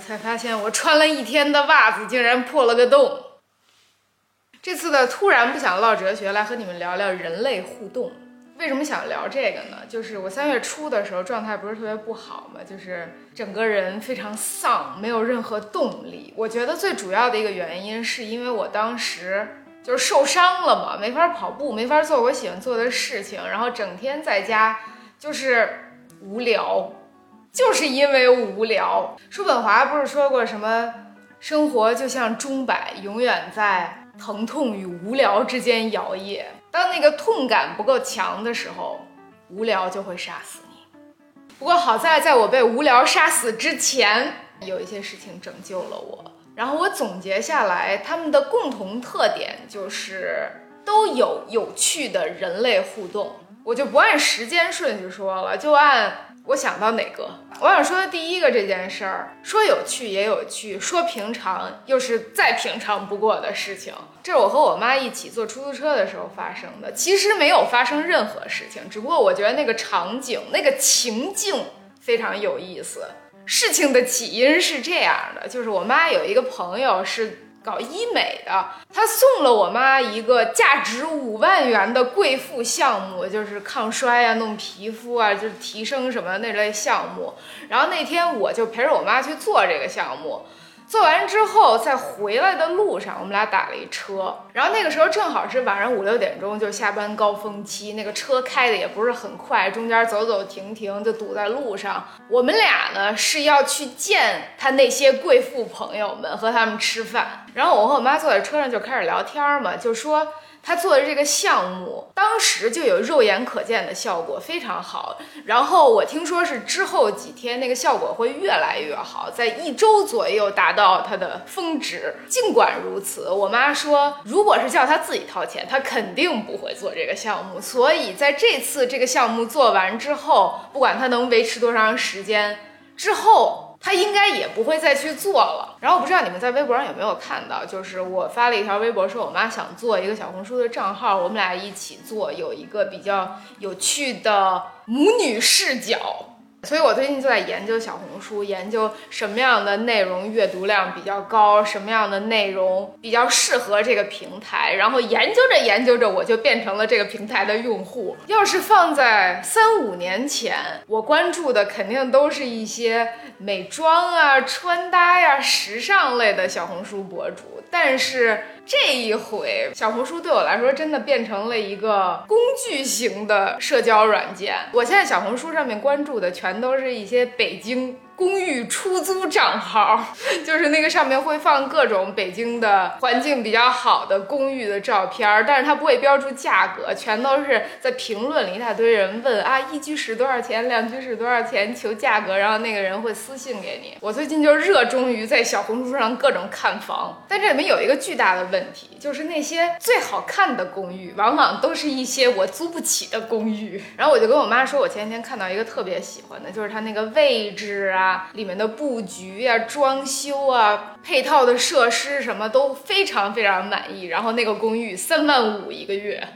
才发现我穿了一天的袜子竟然破了个洞。这次的突然不想唠哲学，来和你们聊聊人类互动。为什么想聊这个呢？就是我三月初的时候状态不是特别不好嘛，就是整个人非常丧，没有任何动力。我觉得最主要的一个原因是因为我当时就是受伤了嘛，没法跑步，没法做我喜欢做的事情，然后整天在家就是无聊，就是因为无聊。叔本华不是说过什么？生活就像钟摆，永远在疼痛与无聊之间摇曳。当那个痛感不够强的时候，无聊就会杀死你。不过好在，在我被无聊杀死之前，有一些事情拯救了我。然后我总结下来，他们的共同特点就是都有有趣的人类互动。我就不按时间顺序说了，就按。我想到哪个？我想说的第一个这件事儿，说有趣也有趣，说平常又是再平常不过的事情。这是我和我妈一起坐出租车的时候发生的。其实没有发生任何事情，只不过我觉得那个场景、那个情境非常有意思。事情的起因是这样的，就是我妈有一个朋友是。搞医美的，他送了我妈一个价值五万元的贵妇项目，就是抗衰啊、弄皮肤啊、就是提升什么那类项目。然后那天我就陪着我妈去做这个项目。做完之后，在回来的路上，我们俩打了一车，然后那个时候正好是晚上五六点钟，就下班高峰期，那个车开的也不是很快，中间走走停停就堵在路上。我们俩呢是要去见他那些贵妇朋友们，和他们吃饭。然后我和我妈坐在车上就开始聊天嘛，就说。他做的这个项目，当时就有肉眼可见的效果，非常好。然后我听说是之后几天那个效果会越来越好，在一周左右达到它的峰值。尽管如此，我妈说，如果是叫他自己掏钱，他肯定不会做这个项目。所以在这次这个项目做完之后，不管他能维持多长时间之后。他应该也不会再去做了。然后我不知道你们在微博上有没有看到，就是我发了一条微博，说我妈想做一个小红书的账号，我们俩一起做，有一个比较有趣的母女视角。所以我最近就在研究小红书，研究什么样的内容阅读量比较高，什么样的内容比较适合这个平台。然后研究着研究着，我就变成了这个平台的用户。要是放在三五年前，我关注的肯定都是一些美妆啊、穿搭呀、时尚类的小红书博主。但是这一回，小红书对我来说真的变成了一个工具型的社交软件。我现在小红书上面关注的全都是一些北京。公寓出租账号，就是那个上面会放各种北京的环境比较好的公寓的照片，但是它不会标注价格，全都是在评论里一大堆人问啊，一居室多少钱，两居室多少钱，求价格，然后那个人会私信给你。我最近就热衷于在小红书上各种看房，但这里面有一个巨大的问题，就是那些最好看的公寓，往往都是一些我租不起的公寓。然后我就跟我妈说，我前几天看到一个特别喜欢的，就是它那个位置啊。里面的布局呀、装修啊、配套的设施什么都非常非常满意。然后那个公寓三万五一个月，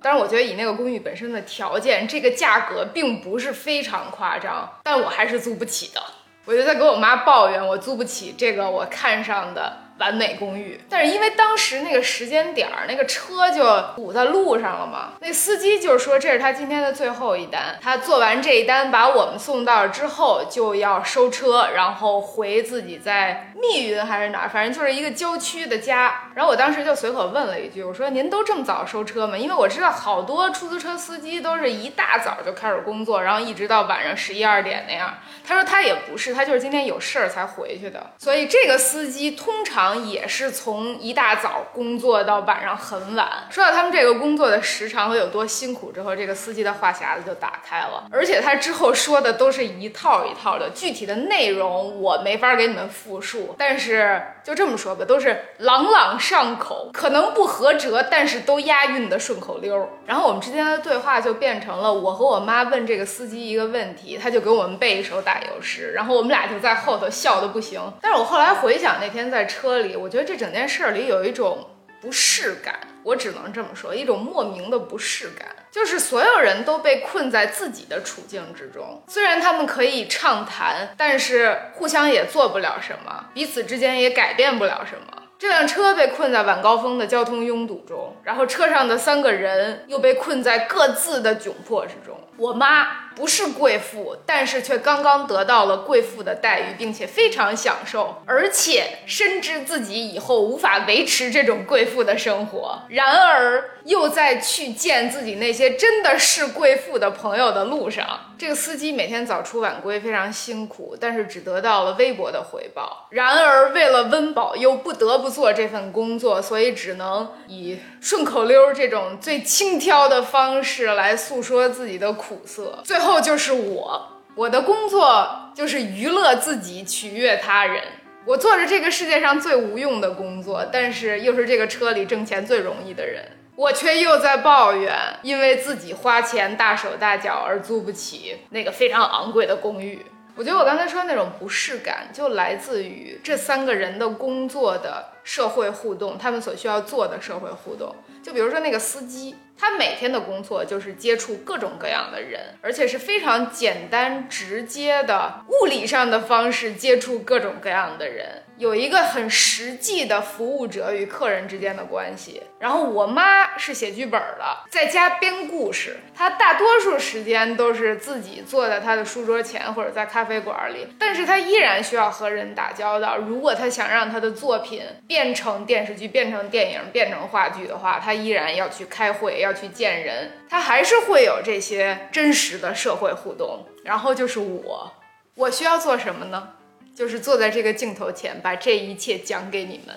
但是我觉得以那个公寓本身的条件，这个价格并不是非常夸张，但我还是租不起的。我就在给我妈抱怨，我租不起这个我看上的。完美公寓，但是因为当时那个时间点儿，那个车就堵在路上了嘛。那司机就是说这是他今天的最后一单，他做完这一单把我们送到之后就要收车，然后回自己在密云还是哪儿，反正就是一个郊区的家。然后我当时就随口问了一句，我说您都这么早收车吗？因为我知道好多出租车司机都是一大早就开始工作，然后一直到晚上十一二点那样。他说他也不是，他就是今天有事儿才回去的。所以这个司机通常。也是从一大早工作到晚上很晚。说到他们这个工作的时长和有多辛苦之后，这个司机的话匣子就打开了，而且他之后说的都是一套一套的，具体的内容我没法给你们复述。但是就这么说吧，都是朗朗上口，可能不合辙，但是都押韵的顺口溜。然后我们之间的对话就变成了我和我妈问这个司机一个问题，他就给我们背一首打油诗，然后我们俩就在后头笑的不行。但是我后来回想那天在车里。我觉得这整件事里有一种不适感，我只能这么说，一种莫名的不适感。就是所有人都被困在自己的处境之中，虽然他们可以畅谈，但是互相也做不了什么，彼此之间也改变不了什么。这辆车被困在晚高峰的交通拥堵中，然后车上的三个人又被困在各自的窘迫之中。我妈不是贵妇，但是却刚刚得到了贵妇的待遇，并且非常享受，而且深知自己以后无法维持这种贵妇的生活。然而，又在去见自己那些真的是贵妇的朋友的路上，这个司机每天早出晚归，非常辛苦，但是只得到了微薄的回报。然而，为了温饱，又不得不做这份工作，所以只能以顺口溜这种最轻佻的方式来诉说自己的苦。涩，最后就是我，我的工作就是娱乐自己，取悦他人。我做着这个世界上最无用的工作，但是又是这个车里挣钱最容易的人，我却又在抱怨，因为自己花钱大手大脚而租不起那个非常昂贵的公寓。我觉得我刚才说那种不适感，就来自于这三个人的工作的社会互动，他们所需要做的社会互动。就比如说那个司机。他每天的工作就是接触各种各样的人，而且是非常简单直接的物理上的方式接触各种各样的人。有一个很实际的服务者与客人之间的关系。然后我妈是写剧本的，在家编故事。她大多数时间都是自己坐在她的书桌前或者在咖啡馆里，但是她依然需要和人打交道。如果她想让她的作品变成电视剧、变成电影、变成话剧的话，他依然要去开会，要去见人，他还是会有这些真实的社会互动。然后就是我，我需要做什么呢？就是坐在这个镜头前，把这一切讲给你们。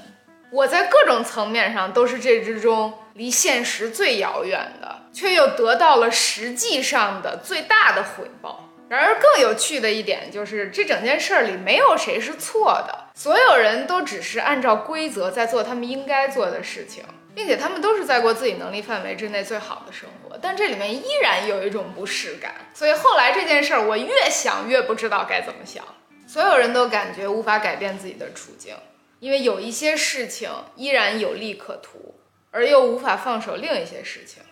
我在各种层面上都是这之中离现实最遥远的，却又得到了实际上的最大的回报。然而，更有趣的一点就是，这整件事里没有谁是错的，所有人都只是按照规则在做他们应该做的事情，并且他们都是在过自己能力范围之内最好的生活。但这里面依然有一种不适感，所以后来这件事儿，我越想越不知道该怎么想。所有人都感觉无法改变自己的处境，因为有一些事情依然有利可图，而又无法放手另一些事情。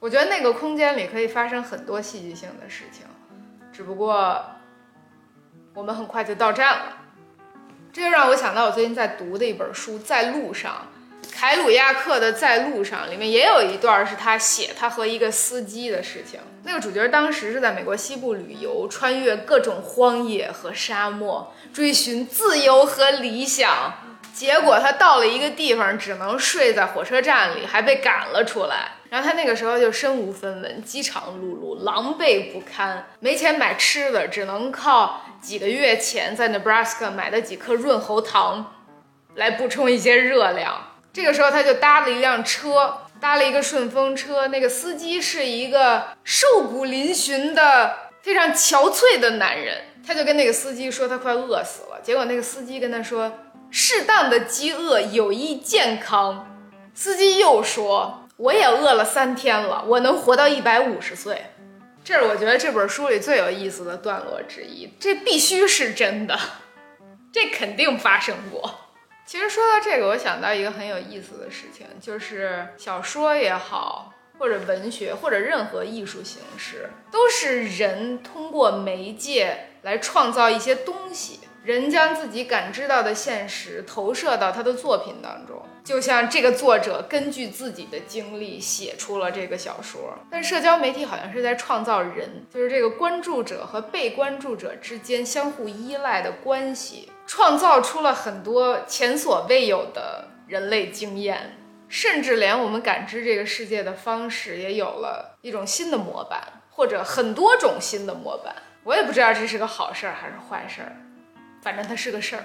我觉得那个空间里可以发生很多戏剧性的事情，只不过我们很快就到站了。这就让我想到我最近在读的一本书《在路上》。凯鲁亚克的《在路上》里面也有一段是他写他和一个司机的事情。那个主角当时是在美国西部旅游，穿越各种荒野和沙漠，追寻自由和理想。结果他到了一个地方，只能睡在火车站里，还被赶了出来。然后他那个时候就身无分文，饥肠辘辘，狼狈不堪，没钱买吃的，只能靠几个月前在 Nebraska 买的几颗润喉糖来补充一些热量。这个时候，他就搭了一辆车，搭了一个顺风车。那个司机是一个瘦骨嶙峋的、非常憔悴的男人。他就跟那个司机说，他快饿死了。结果那个司机跟他说，适当的饥饿有益健康。司机又说，我也饿了三天了，我能活到一百五十岁。这是我觉得这本书里最有意思的段落之一。这必须是真的，这肯定发生过。其实说到这个，我想到一个很有意思的事情，就是小说也好，或者文学，或者任何艺术形式，都是人通过媒介来创造一些东西。人将自己感知到的现实投射到他的作品当中，就像这个作者根据自己的经历写出了这个小说。但社交媒体好像是在创造人，就是这个关注者和被关注者之间相互依赖的关系。创造出了很多前所未有的人类经验，甚至连我们感知这个世界的方式也有了一种新的模板，或者很多种新的模板。我也不知道这是个好事儿还是坏事儿，反正它是个事儿。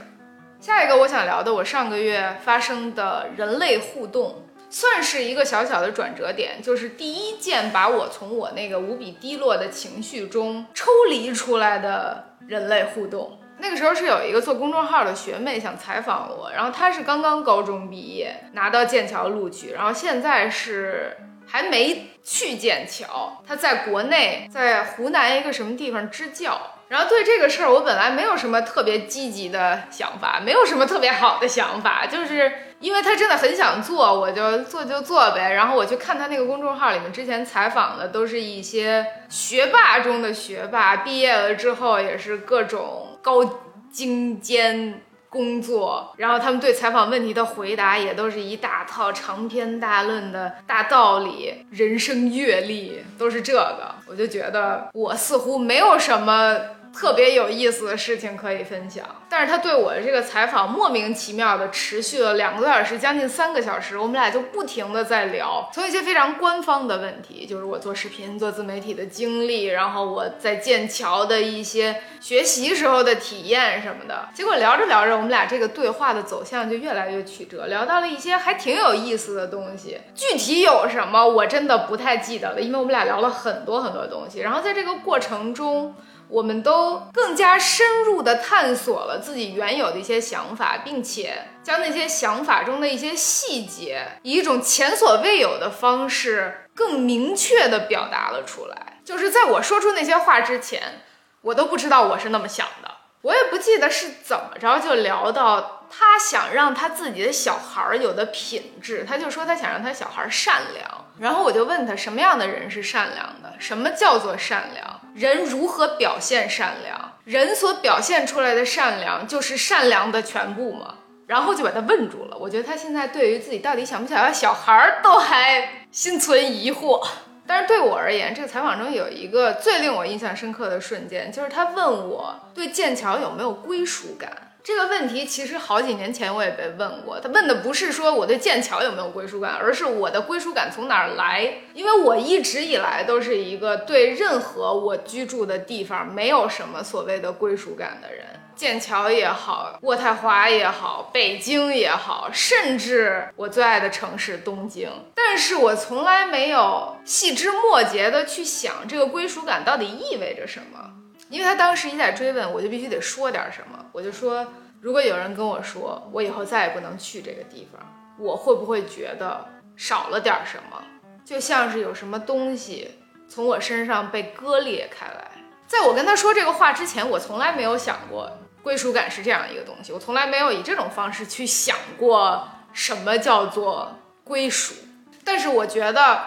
下一个我想聊的，我上个月发生的人类互动，算是一个小小的转折点，就是第一件把我从我那个无比低落的情绪中抽离出来的人类互动。那个时候是有一个做公众号的学妹想采访我，然后她是刚刚高中毕业，拿到剑桥录取，然后现在是还没去剑桥，他在国内，在湖南一个什么地方支教。然后对这个事儿，我本来没有什么特别积极的想法，没有什么特别好的想法，就是因为他真的很想做，我就做就做呗。然后我去看他那个公众号里面之前采访的，都是一些学霸中的学霸，毕业了之后也是各种高精尖。工作，然后他们对采访问题的回答也都是一大套长篇大论的大道理，人生阅历都是这个，我就觉得我似乎没有什么。特别有意思的事情可以分享，但是他对我的这个采访莫名其妙的持续了两个多小时，将近三个小时，我们俩就不停的在聊，从一些非常官方的问题，就是我做视频、做自媒体的经历，然后我在剑桥的一些学习时候的体验什么的。结果聊着聊着，我们俩这个对话的走向就越来越曲折，聊到了一些还挺有意思的东西，具体有什么我真的不太记得了，因为我们俩聊了很多很多东西，然后在这个过程中。我们都更加深入地探索了自己原有的一些想法，并且将那些想法中的一些细节，以一种前所未有的方式，更明确地表达了出来。就是在我说出那些话之前，我都不知道我是那么想的，我也不记得是怎么着就聊到他想让他自己的小孩有的品质，他就说他想让他小孩善良。然后我就问他什么样的人是善良的？什么叫做善良？人如何表现善良？人所表现出来的善良就是善良的全部吗？然后就把他问住了。我觉得他现在对于自己到底想不想要小孩儿都还心存疑惑。但是对我而言，这个采访中有一个最令我印象深刻的瞬间，就是他问我对剑桥有没有归属感。这个问题其实好几年前我也被问过，他问的不是说我对剑桥有没有归属感，而是我的归属感从哪儿来？因为我一直以来都是一个对任何我居住的地方没有什么所谓的归属感的人，剑桥也好，渥太华也好，北京也好，甚至我最爱的城市东京，但是我从来没有细枝末节的去想这个归属感到底意味着什么。因为他当时一再追问，我就必须得说点什么。我就说，如果有人跟我说我以后再也不能去这个地方，我会不会觉得少了点什么？就像是有什么东西从我身上被割裂开来。在我跟他说这个话之前，我从来没有想过归属感是这样一个东西，我从来没有以这种方式去想过什么叫做归属。但是我觉得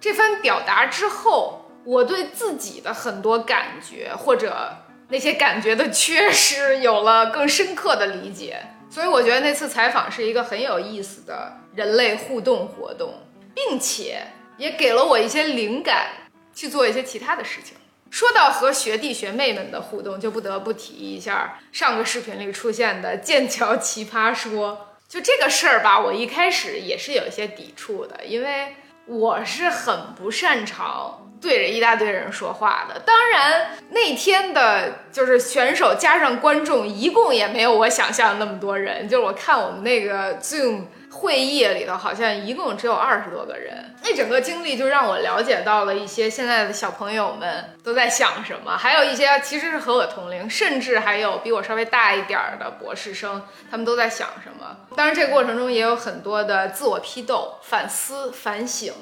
这番表达之后。我对自己的很多感觉，或者那些感觉的缺失，有了更深刻的理解。所以我觉得那次采访是一个很有意思的人类互动活动，并且也给了我一些灵感去做一些其他的事情。说到和学弟学妹们的互动，就不得不提一下上个视频里出现的剑桥奇葩说。就这个事儿吧，我一开始也是有一些抵触的，因为我是很不擅长。对着一大堆人说话的，当然那天的就是选手加上观众，一共也没有我想象的那么多人。就是我看我们那个 Zoom 会议里头，好像一共只有二十多个人。那整个经历就让我了解到了一些现在的小朋友们都在想什么，还有一些其实是和我同龄，甚至还有比我稍微大一点儿的博士生，他们都在想什么。当然，这个过程中也有很多的自我批斗、反思、反省。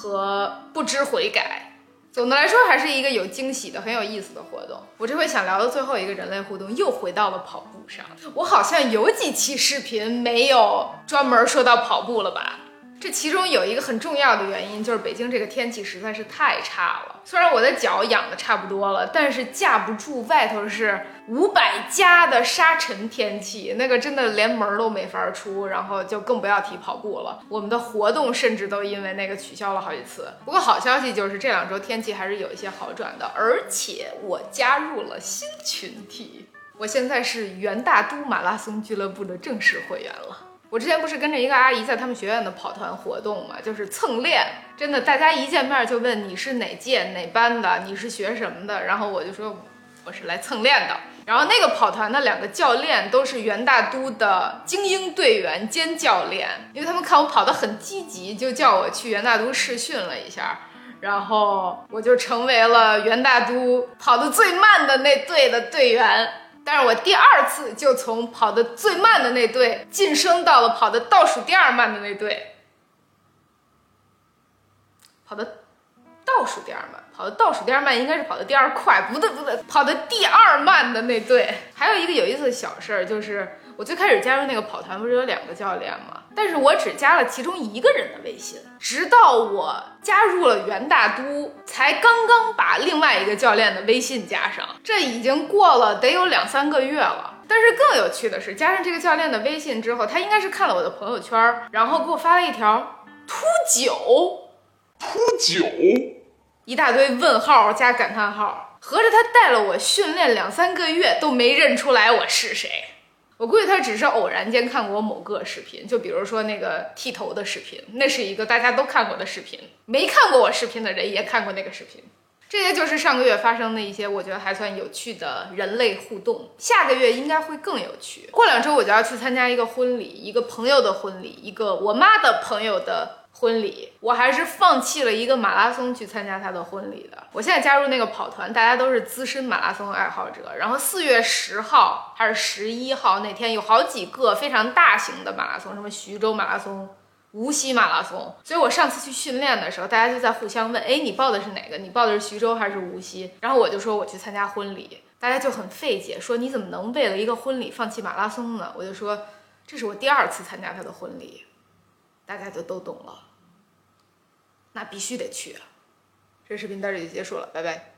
和不知悔改，总的来说还是一个有惊喜的、很有意思的活动。我这回想聊的最后一个人类互动，又回到了跑步上。我好像有几期视频没有专门说到跑步了吧？这其中有一个很重要的原因，就是北京这个天气实在是太差了。虽然我的脚养的差不多了，但是架不住外头是五百加的沙尘天气，那个真的连门都没法出，然后就更不要提跑步了。我们的活动甚至都因为那个取消了好几次。不过好消息就是这两周天气还是有一些好转的，而且我加入了新群体，我现在是元大都马拉松俱乐部的正式会员了。我之前不是跟着一个阿姨在他们学院的跑团活动嘛，就是蹭练，真的，大家一见面就问你是哪届哪班的，你是学什么的，然后我就说我是来蹭练的。然后那个跑团的两个教练都是元大都的精英队员兼教练，因为他们看我跑得很积极，就叫我去元大都试训了一下，然后我就成为了元大都跑得最慢的那队的队员。但是我第二次就从跑的最慢的那队晋升到了跑的倒数第二慢的那队，跑的倒数第二慢。跑的倒数第二慢，应该是跑的第二快，不对不对，跑的第二慢的那队。还有一个有意思的小事儿，就是我最开始加入那个跑团不是有两个教练吗？但是我只加了其中一个人的微信，直到我加入了元大都，才刚刚把另外一个教练的微信加上，这已经过了得有两三个月了。但是更有趣的是，加上这个教练的微信之后，他应该是看了我的朋友圈，然后给我发了一条秃九，秃九，一大堆问号加感叹号，合着他带了我训练两三个月都没认出来我是谁。我估计他只是偶然间看过某个视频，就比如说那个剃头的视频，那是一个大家都看过的视频，没看过我视频的人也看过那个视频。这些就是上个月发生的一些我觉得还算有趣的人类互动，下个月应该会更有趣。过两周我就要去参加一个婚礼，一个朋友的婚礼，一个我妈的朋友的婚礼。我还是放弃了一个马拉松去参加他的婚礼的。我现在加入那个跑团，大家都是资深马拉松爱好者。然后四月十号还是十一号那天有好几个非常大型的马拉松，什么徐州马拉松。无锡马拉松，所以我上次去训练的时候，大家就在互相问：哎，你报的是哪个？你报的是徐州还是无锡？然后我就说我去参加婚礼，大家就很费解，说你怎么能为了一个婚礼放弃马拉松呢？我就说这是我第二次参加他的婚礼，大家就都懂了，那必须得去啊。这视频到这里结束了，拜拜。